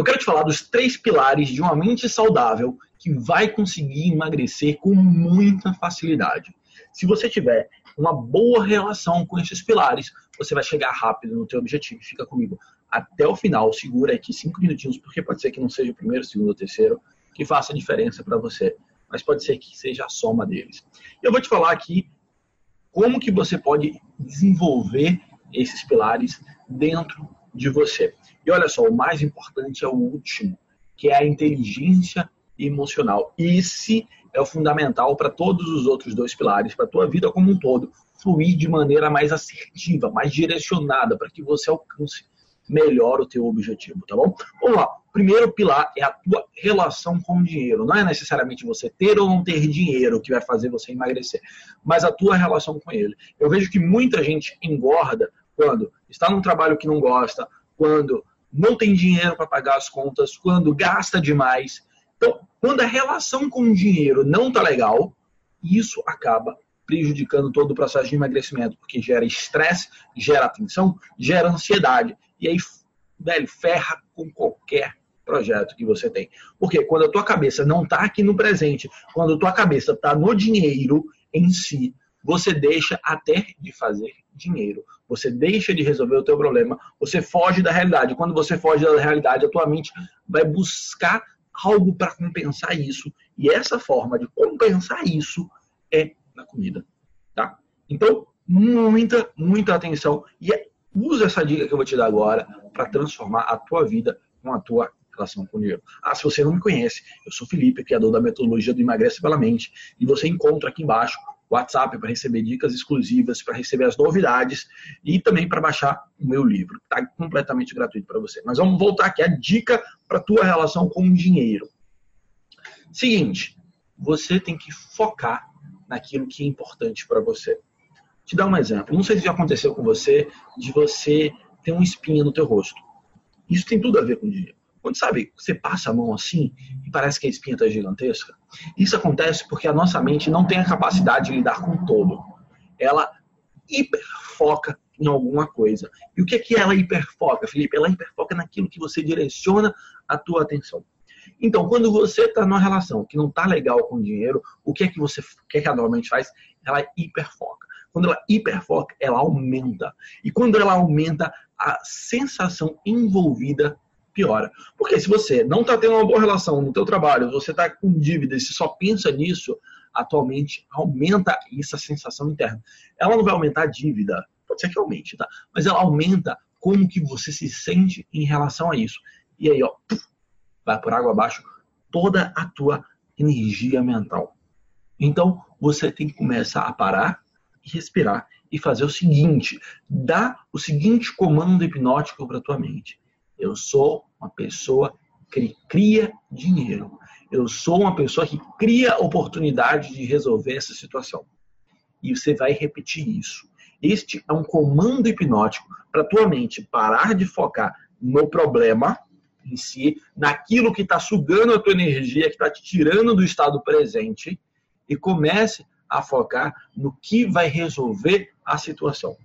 eu quero te falar dos três pilares de uma mente saudável que vai conseguir emagrecer com muita facilidade. Se você tiver uma boa relação com esses pilares, você vai chegar rápido no teu objetivo. Fica comigo até o final, segura aqui cinco minutinhos, porque pode ser que não seja o primeiro, segundo ou terceiro que faça diferença para você, mas pode ser que seja a soma deles. Eu vou te falar aqui como que você pode desenvolver esses pilares dentro de você. E olha só, o mais importante é o último, que é a inteligência emocional. Esse é o fundamental para todos os outros dois pilares, para a tua vida como um todo, fluir de maneira mais assertiva, mais direcionada, para que você alcance melhor o teu objetivo, tá bom? Vamos lá. Primeiro pilar é a tua relação com o dinheiro. Não é necessariamente você ter ou não ter dinheiro que vai fazer você emagrecer, mas a tua relação com ele. Eu vejo que muita gente engorda quando está num trabalho que não gosta, quando não tem dinheiro para pagar as contas, quando gasta demais. Então, quando a relação com o dinheiro não está legal, isso acaba prejudicando todo o processo de emagrecimento, porque gera estresse, gera tensão, gera ansiedade. E aí, velho, ferra com qualquer projeto que você tem. Porque quando a tua cabeça não está aqui no presente, quando a tua cabeça está no dinheiro em si, você deixa até de fazer dinheiro. Você deixa de resolver o teu problema, você foge da realidade. Quando você foge da realidade, a tua mente vai buscar algo para compensar isso. E essa forma de compensar isso é na comida, tá? Então, muita, muita atenção e é, usa essa dica que eu vou te dar agora para transformar a tua vida com a tua relação com o dinheiro. Ah, se você não me conhece, eu sou Felipe, criador da metodologia do Emagrece pela Mente, e você encontra aqui embaixo WhatsApp para receber dicas exclusivas, para receber as novidades e também para baixar o meu livro. Está completamente gratuito para você. Mas vamos voltar aqui a dica para a tua relação com o dinheiro. Seguinte, você tem que focar naquilo que é importante para você. Te dar um exemplo. Não sei se já aconteceu com você de você ter uma espinha no teu rosto. Isso tem tudo a ver com dinheiro. Quando sabe, você passa a mão assim e parece que a espinha está gigantesca. Isso acontece porque a nossa mente não tem a capacidade de lidar com todo. Ela hiperfoca em alguma coisa. E o que é que ela hiperfoca, Felipe? Ela hiperfoca naquilo que você direciona a tua atenção. Então, quando você está numa relação que não está legal com o dinheiro, o que é que você, o que é que ela normalmente faz? Ela hiperfoca. Quando ela hiperfoca, ela aumenta. E quando ela aumenta, a sensação envolvida piora. Porque se você não está tendo uma boa relação no teu trabalho, você está com dívidas, você só pensa nisso, atualmente aumenta essa sensação interna. Ela não vai aumentar a dívida, pode ser que aumente, tá? Mas ela aumenta como que você se sente em relação a isso. E aí, ó, vai por água abaixo toda a tua energia mental. Então, você tem que começar a parar e respirar e fazer o seguinte, dá o seguinte comando hipnótico para tua mente. Eu sou uma pessoa que cria dinheiro. Eu sou uma pessoa que cria oportunidade de resolver essa situação. E você vai repetir isso. Este é um comando hipnótico para tua mente parar de focar no problema em si, naquilo que está sugando a tua energia, que está te tirando do estado presente, e comece a focar no que vai resolver a situação.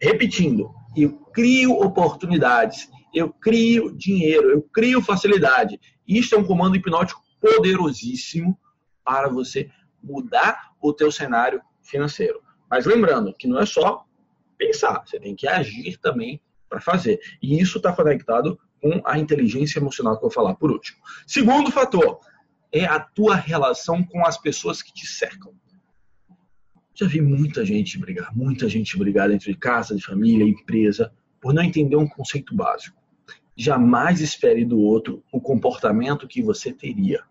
Repetindo, eu crio oportunidades eu crio dinheiro, eu crio facilidade. Isto é um comando hipnótico poderosíssimo para você mudar o teu cenário financeiro. Mas lembrando que não é só pensar, você tem que agir também para fazer. E isso está conectado com a inteligência emocional que eu vou falar por último. Segundo fator é a tua relação com as pessoas que te cercam. Já vi muita gente brigar, muita gente brigar dentro de casa, de família, empresa, por não entender um conceito básico. Jamais espere do outro o comportamento que você teria.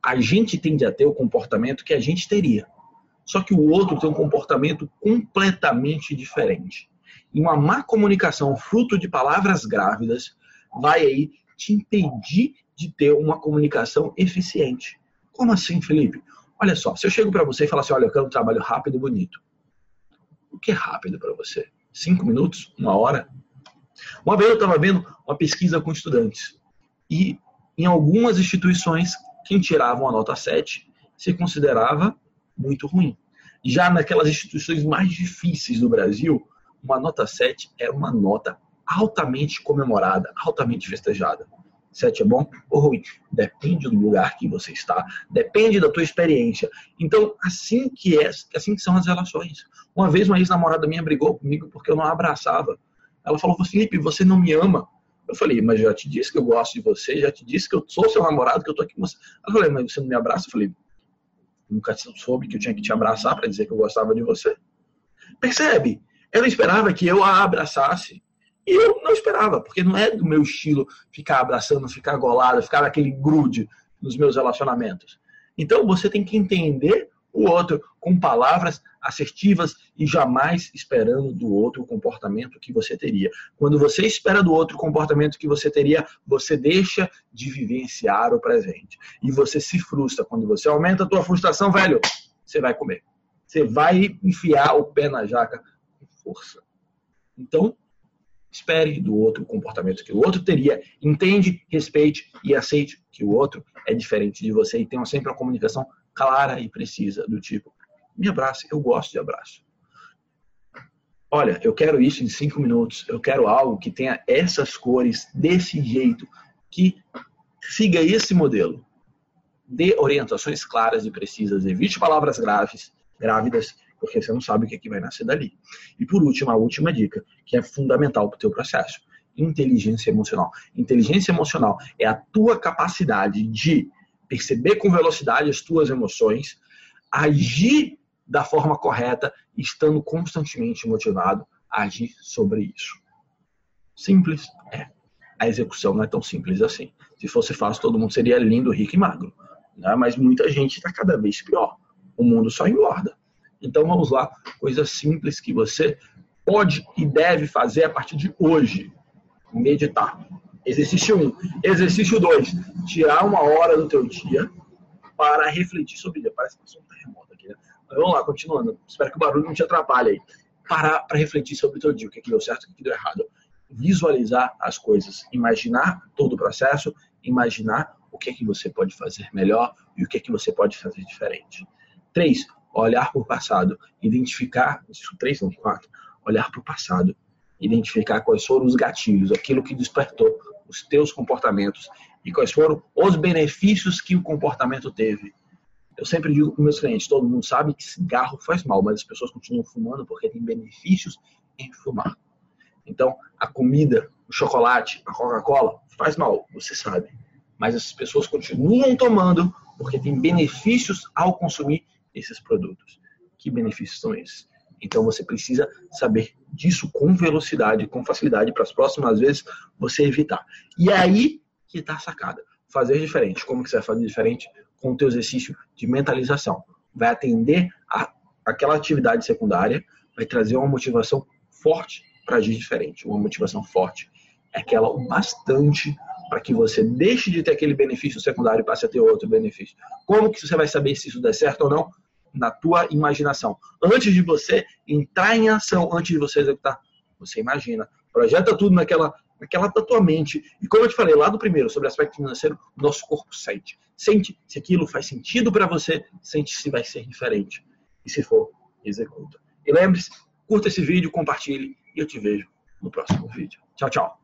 A gente tende a ter o comportamento que a gente teria. Só que o outro tem um comportamento completamente diferente. E uma má comunicação, fruto de palavras grávidas, vai aí te impedir de ter uma comunicação eficiente. Como assim, Felipe? Olha só, se eu chego para você e falar assim, olha, eu quero um trabalho rápido e bonito. O que é rápido para você? Cinco minutos? Uma hora? Uma vez eu estava vendo uma pesquisa com estudantes e em algumas instituições, quem tirava uma nota 7 se considerava muito ruim. Já naquelas instituições mais difíceis do Brasil, uma nota 7 era uma nota altamente comemorada, altamente festejada. Sete é bom ou ruim? Depende do lugar que você está, depende da tua experiência. Então, assim que é, assim que são as relações. Uma vez uma ex-namorada minha brigou comigo porque eu não abraçava. Ela falou: "Felipe, você não me ama". Eu falei: "Mas já te disse que eu gosto de você, já te disse que eu sou seu namorado, que eu tô aqui com você". Ela falou: "Mas você não me abraça?". Eu falei: "Nunca soube que eu tinha que te abraçar para dizer que eu gostava de você". Percebe? Ela esperava que eu a abraçasse e eu não esperava, porque não é do meu estilo ficar abraçando, ficar golado, ficar naquele grude nos meus relacionamentos. Então você tem que entender o outro com palavras assertivas e jamais esperando do outro o comportamento que você teria. Quando você espera do outro o comportamento que você teria, você deixa de vivenciar o presente. E você se frustra. Quando você aumenta a tua frustração, velho, você vai comer. Você vai enfiar o pé na jaca com força. Então, espere do outro o comportamento que o outro teria, entende, respeite e aceite que o outro é diferente de você e tenha sempre uma comunicação clara e precisa do tipo, me abrace, eu gosto de abraço. Olha, eu quero isso em cinco minutos, eu quero algo que tenha essas cores desse jeito, que siga esse modelo. Dê orientações claras e precisas, evite palavras graves, grávidas porque você não sabe o que, é que vai nascer dali. E por último, a última dica, que é fundamental para o teu processo. Inteligência emocional. Inteligência emocional é a tua capacidade de perceber com velocidade as tuas emoções, agir da forma correta, estando constantemente motivado a agir sobre isso. Simples? É. A execução não é tão simples assim. Se fosse fácil, todo mundo seria lindo, rico e magro. Né? Mas muita gente está cada vez pior. O mundo só engorda. Então vamos lá, coisas simples que você pode e deve fazer a partir de hoje. Meditar. Exercício 1. Um. Exercício 2. Tirar uma hora do teu dia para refletir sobre dia. Parece que passou um terremoto aqui, né? Mas vamos lá, continuando. Espero que o barulho não te atrapalhe aí. Parar para refletir sobre o teu dia. O que, é que deu certo, o que, é deu errado. Visualizar as coisas. Imaginar todo o processo. Imaginar o que é que você pode fazer melhor e o que é que você pode fazer diferente. 3 olhar para o passado, identificar, isso três não quatro, olhar para o passado, identificar quais foram os gatilhos, aquilo que despertou os teus comportamentos e quais foram os benefícios que o comportamento teve. Eu sempre digo para meus clientes, todo mundo sabe que cigarro faz mal, mas as pessoas continuam fumando porque tem benefícios em fumar. Então, a comida, o chocolate, a Coca-Cola faz mal, você sabe. Mas as pessoas continuam tomando porque tem benefícios ao consumir esses produtos. Que benefícios são esses? Então você precisa saber disso com velocidade, com facilidade, para as próximas vezes você evitar. E é aí que está a sacada. Fazer diferente. Como que você vai fazer diferente? Com o teu exercício de mentalização. Vai atender a, aquela atividade secundária, vai trazer uma motivação forte para agir diferente. Uma motivação forte é aquela o bastante para que você deixe de ter aquele benefício secundário e passe a ter outro benefício. Como que você vai saber se isso der certo ou não? Na tua imaginação. Antes de você entrar em ação, antes de você executar, você imagina, projeta tudo naquela, naquela da tua mente. E como eu te falei lá do primeiro, sobre aspecto financeiro, nosso corpo sente. Sente se aquilo faz sentido para você, sente se vai ser diferente. E se for, executa. E lembre-se, curta esse vídeo, compartilhe e eu te vejo no próximo vídeo. Tchau, tchau.